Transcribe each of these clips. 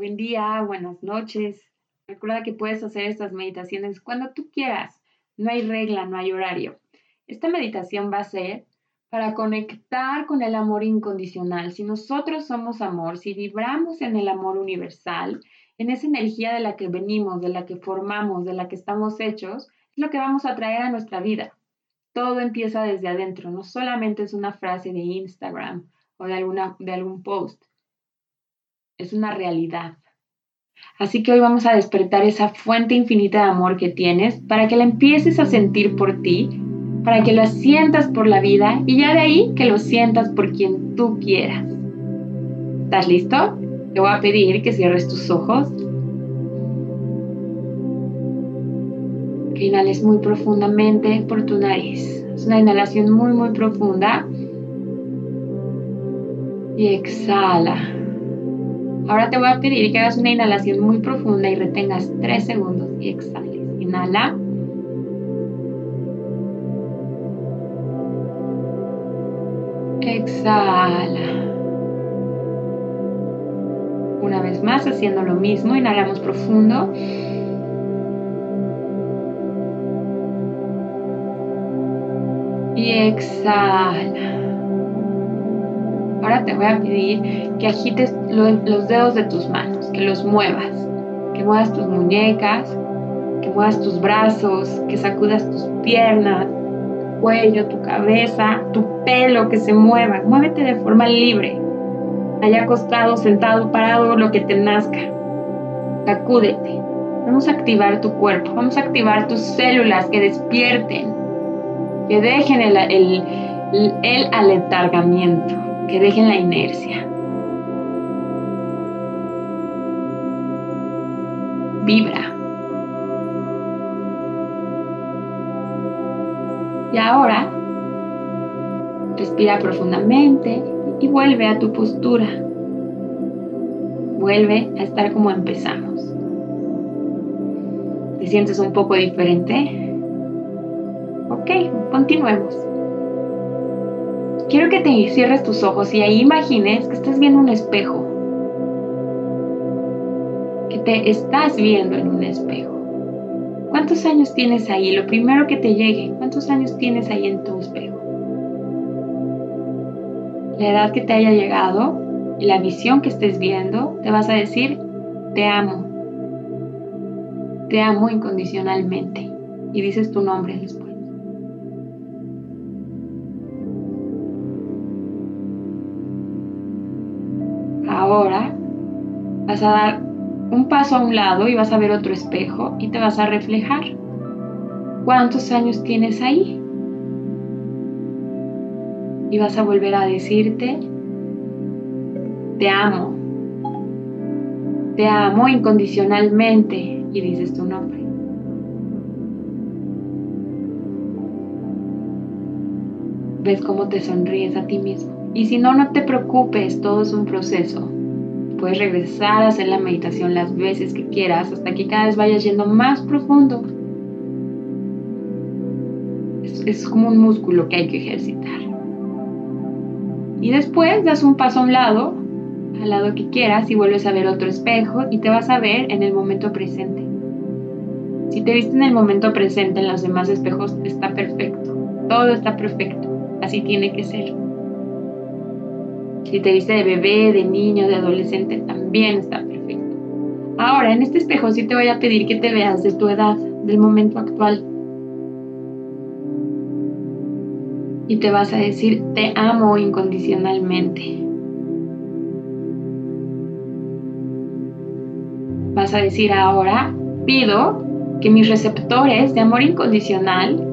Buen día, buenas noches. Recuerda que puedes hacer estas meditaciones cuando tú quieras. No hay regla, no hay horario. Esta meditación va a ser para conectar con el amor incondicional. Si nosotros somos amor, si vibramos en el amor universal, en esa energía de la que venimos, de la que formamos, de la que estamos hechos, es lo que vamos a traer a nuestra vida. Todo empieza desde adentro, no solamente es una frase de Instagram o de, alguna, de algún post es una realidad. Así que hoy vamos a despertar esa fuente infinita de amor que tienes para que la empieces a sentir por ti, para que la sientas por la vida y ya de ahí que lo sientas por quien tú quieras. ¿Estás listo? Te voy a pedir que cierres tus ojos. Que inhales muy profundamente por tu nariz. Es una inhalación muy, muy profunda. Y exhala. Ahora te voy a pedir que hagas una inhalación muy profunda y retengas 3 segundos y exhales. Inhala. Exhala. Una vez más, haciendo lo mismo, inhalamos profundo. Y exhala. Ahora te voy a pedir que agites los dedos de tus manos, que los muevas, que muevas tus muñecas, que muevas tus brazos, que sacudas tus piernas, tu cuello, tu cabeza, tu pelo, que se mueva. Muévete de forma libre, allá acostado, sentado, parado, lo que te nazca. Sacúdete. Vamos a activar tu cuerpo, vamos a activar tus células que despierten, que dejen el, el, el aletargamiento que dejen la inercia. Vibra. Y ahora, respira profundamente y vuelve a tu postura. Vuelve a estar como empezamos. ¿Te sientes un poco diferente? Ok, continuemos. Quiero que te cierres tus ojos y ahí imagines que estás viendo un espejo. Que te estás viendo en un espejo. ¿Cuántos años tienes ahí? Lo primero que te llegue, ¿cuántos años tienes ahí en tu espejo? La edad que te haya llegado y la visión que estés viendo, te vas a decir, te amo. Te amo incondicionalmente. Y dices tu nombre después. ahora vas a dar un paso a un lado y vas a ver otro espejo y te vas a reflejar. ¿Cuántos años tienes ahí? Y vas a volver a decirte, te amo. Te amo incondicionalmente y dices tu nombre. Ves cómo te sonríes a ti mismo. Y si no, no te preocupes, todo es un proceso. Puedes regresar a hacer la meditación las veces que quieras hasta que cada vez vayas yendo más profundo. Es, como un músculo que hay que ejercitar. Y después das un paso a un lado, al lado que quieras, y vuelves a ver otro espejo y te vas a ver en el momento presente. Si te viste en el momento presente en los demás espejos, está perfecto. Todo está perfecto. Así tiene que ser. Si te viste de bebé, de niño, de adolescente, también está perfecto. Ahora, en este espejo sí te voy a pedir que te veas de tu edad, del momento actual. Y te vas a decir, te amo incondicionalmente. Vas a decir ahora, pido que mis receptores de amor incondicional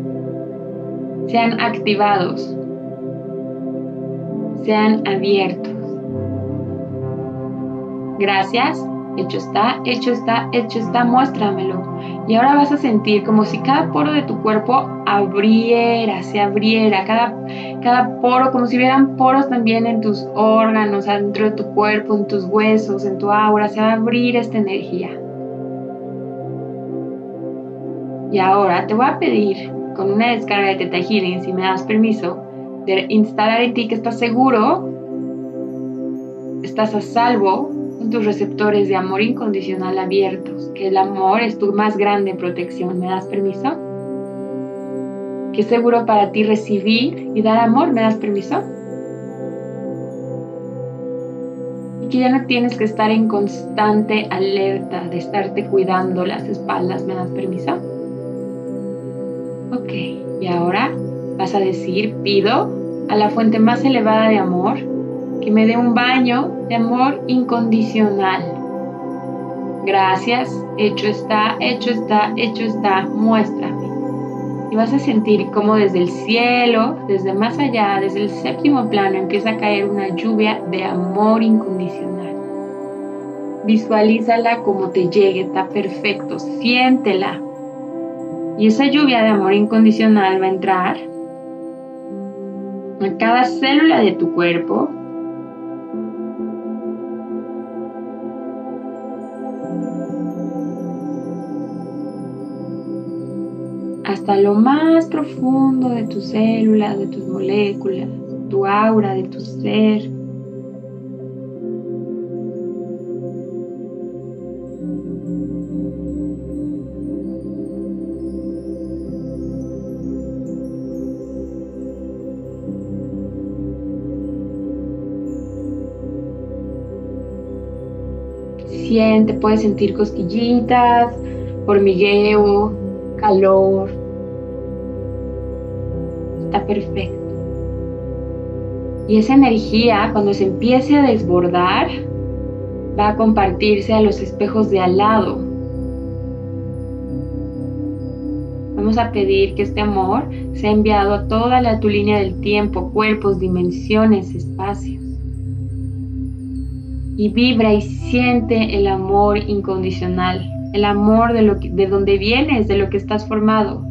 sean activados sean abiertos. Gracias, hecho está, hecho está, hecho está, muéstramelo. Y ahora vas a sentir como si cada poro de tu cuerpo abriera, se abriera, cada, cada poro, como si hubieran poros también en tus órganos, dentro de tu cuerpo, en tus huesos, en tu aura, se va a abrir esta energía. Y ahora te voy a pedir con una descarga de Teta Healing, si me das permiso, de instalar en ti que estás seguro, estás a salvo con tus receptores de amor incondicional abiertos, que el amor es tu más grande protección. ¿Me das permiso? Que es seguro para ti recibir y dar amor. ¿Me das permiso? Y que ya no tienes que estar en constante alerta de estarte cuidando las espaldas. ¿Me das permiso? Ok, y ahora vas a decir, pido a la fuente más elevada de amor que me dé un baño de amor incondicional. Gracias, hecho está, hecho está, hecho está, muéstrame. Y vas a sentir como desde el cielo, desde más allá, desde el séptimo plano, empieza a caer una lluvia de amor incondicional. Visualízala como te llegue, está perfecto, siéntela. Y esa lluvia de amor incondicional va a entrar a cada célula de tu cuerpo, hasta lo más profundo de tus células, de tus moléculas, tu aura, de tu ser. Siente, puedes sentir cosquillitas, hormigueo, calor. Está perfecto. Y esa energía, cuando se empiece a desbordar, va a compartirse a los espejos de al lado. Vamos a pedir que este amor sea enviado a toda la tu línea del tiempo, cuerpos, dimensiones, espacios. Y vibra y siente el amor incondicional el amor de, lo de donde vienes, de lo que estás formado.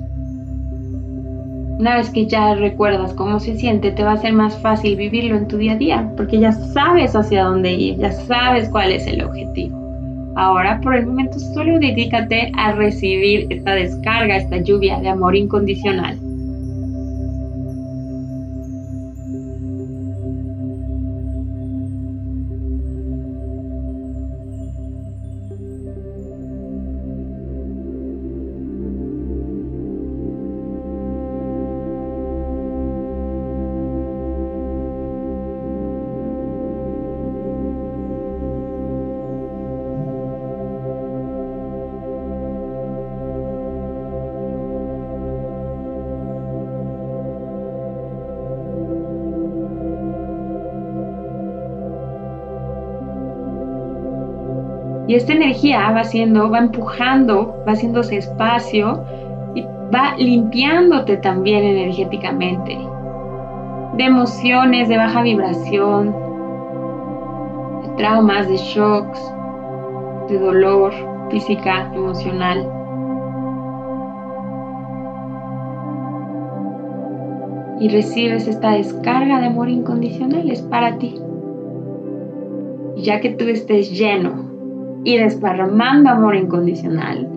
Una vez que ya recuerdas cómo se siente, te va a ser más fácil vivirlo en tu día a día, porque ya sabes hacia dónde ir, ya sabes cuál es el objetivo. Ahora, por el momento, solo dedícate a recibir esta descarga, esta lluvia de amor incondicional. Y esta energía va haciendo, va empujando, va haciéndose espacio y va limpiándote también energéticamente. De emociones de baja vibración, de traumas, de shocks, de dolor física, emocional. Y recibes esta descarga de amor incondicional, es para ti. Ya que tú estés lleno y desparramando amor incondicional.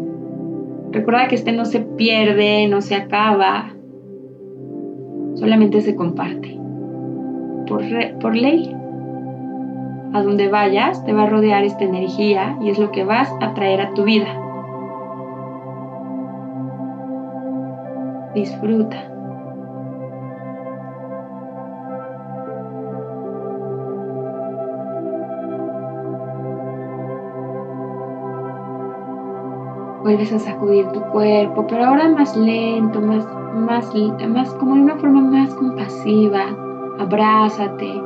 Recuerda que este no se pierde, no se acaba, solamente se comparte. Por, por ley. A donde vayas te va a rodear esta energía y es lo que vas a traer a tu vida. Disfruta. Vuelves a sacudir tu cuerpo, pero ahora más lento, más, más, más como de una forma más compasiva. Abrázate.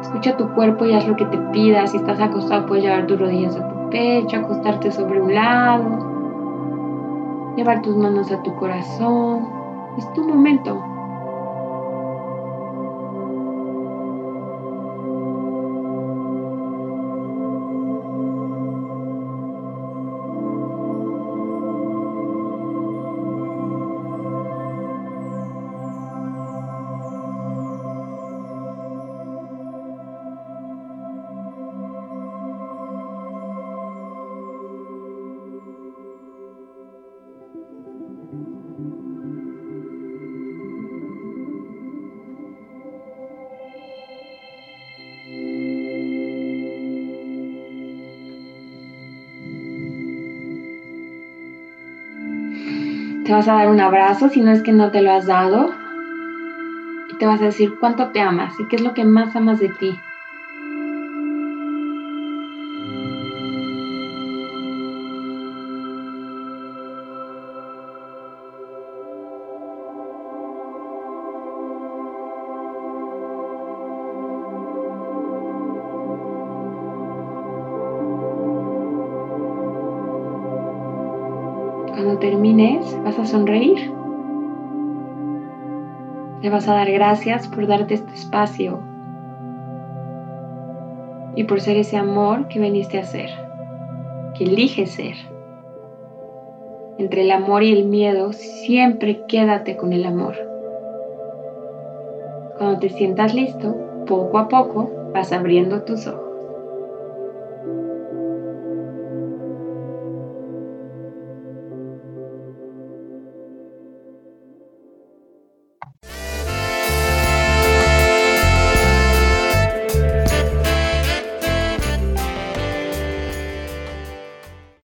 Escucha tu cuerpo y haz lo que te pida. Si estás acostado, puedes llevar tus rodillas a tu pecho, acostarte sobre un lado, llevar tus manos a tu corazón. Es tu momento. Te vas a dar un abrazo si no es que no te lo has dado. Y te vas a decir cuánto te amas y qué es lo que más amas de ti. Cuando termines, vas a sonreír. Le vas a dar gracias por darte este espacio y por ser ese amor que veniste a ser, que eliges ser. Entre el amor y el miedo, siempre quédate con el amor. Cuando te sientas listo, poco a poco vas abriendo tus ojos.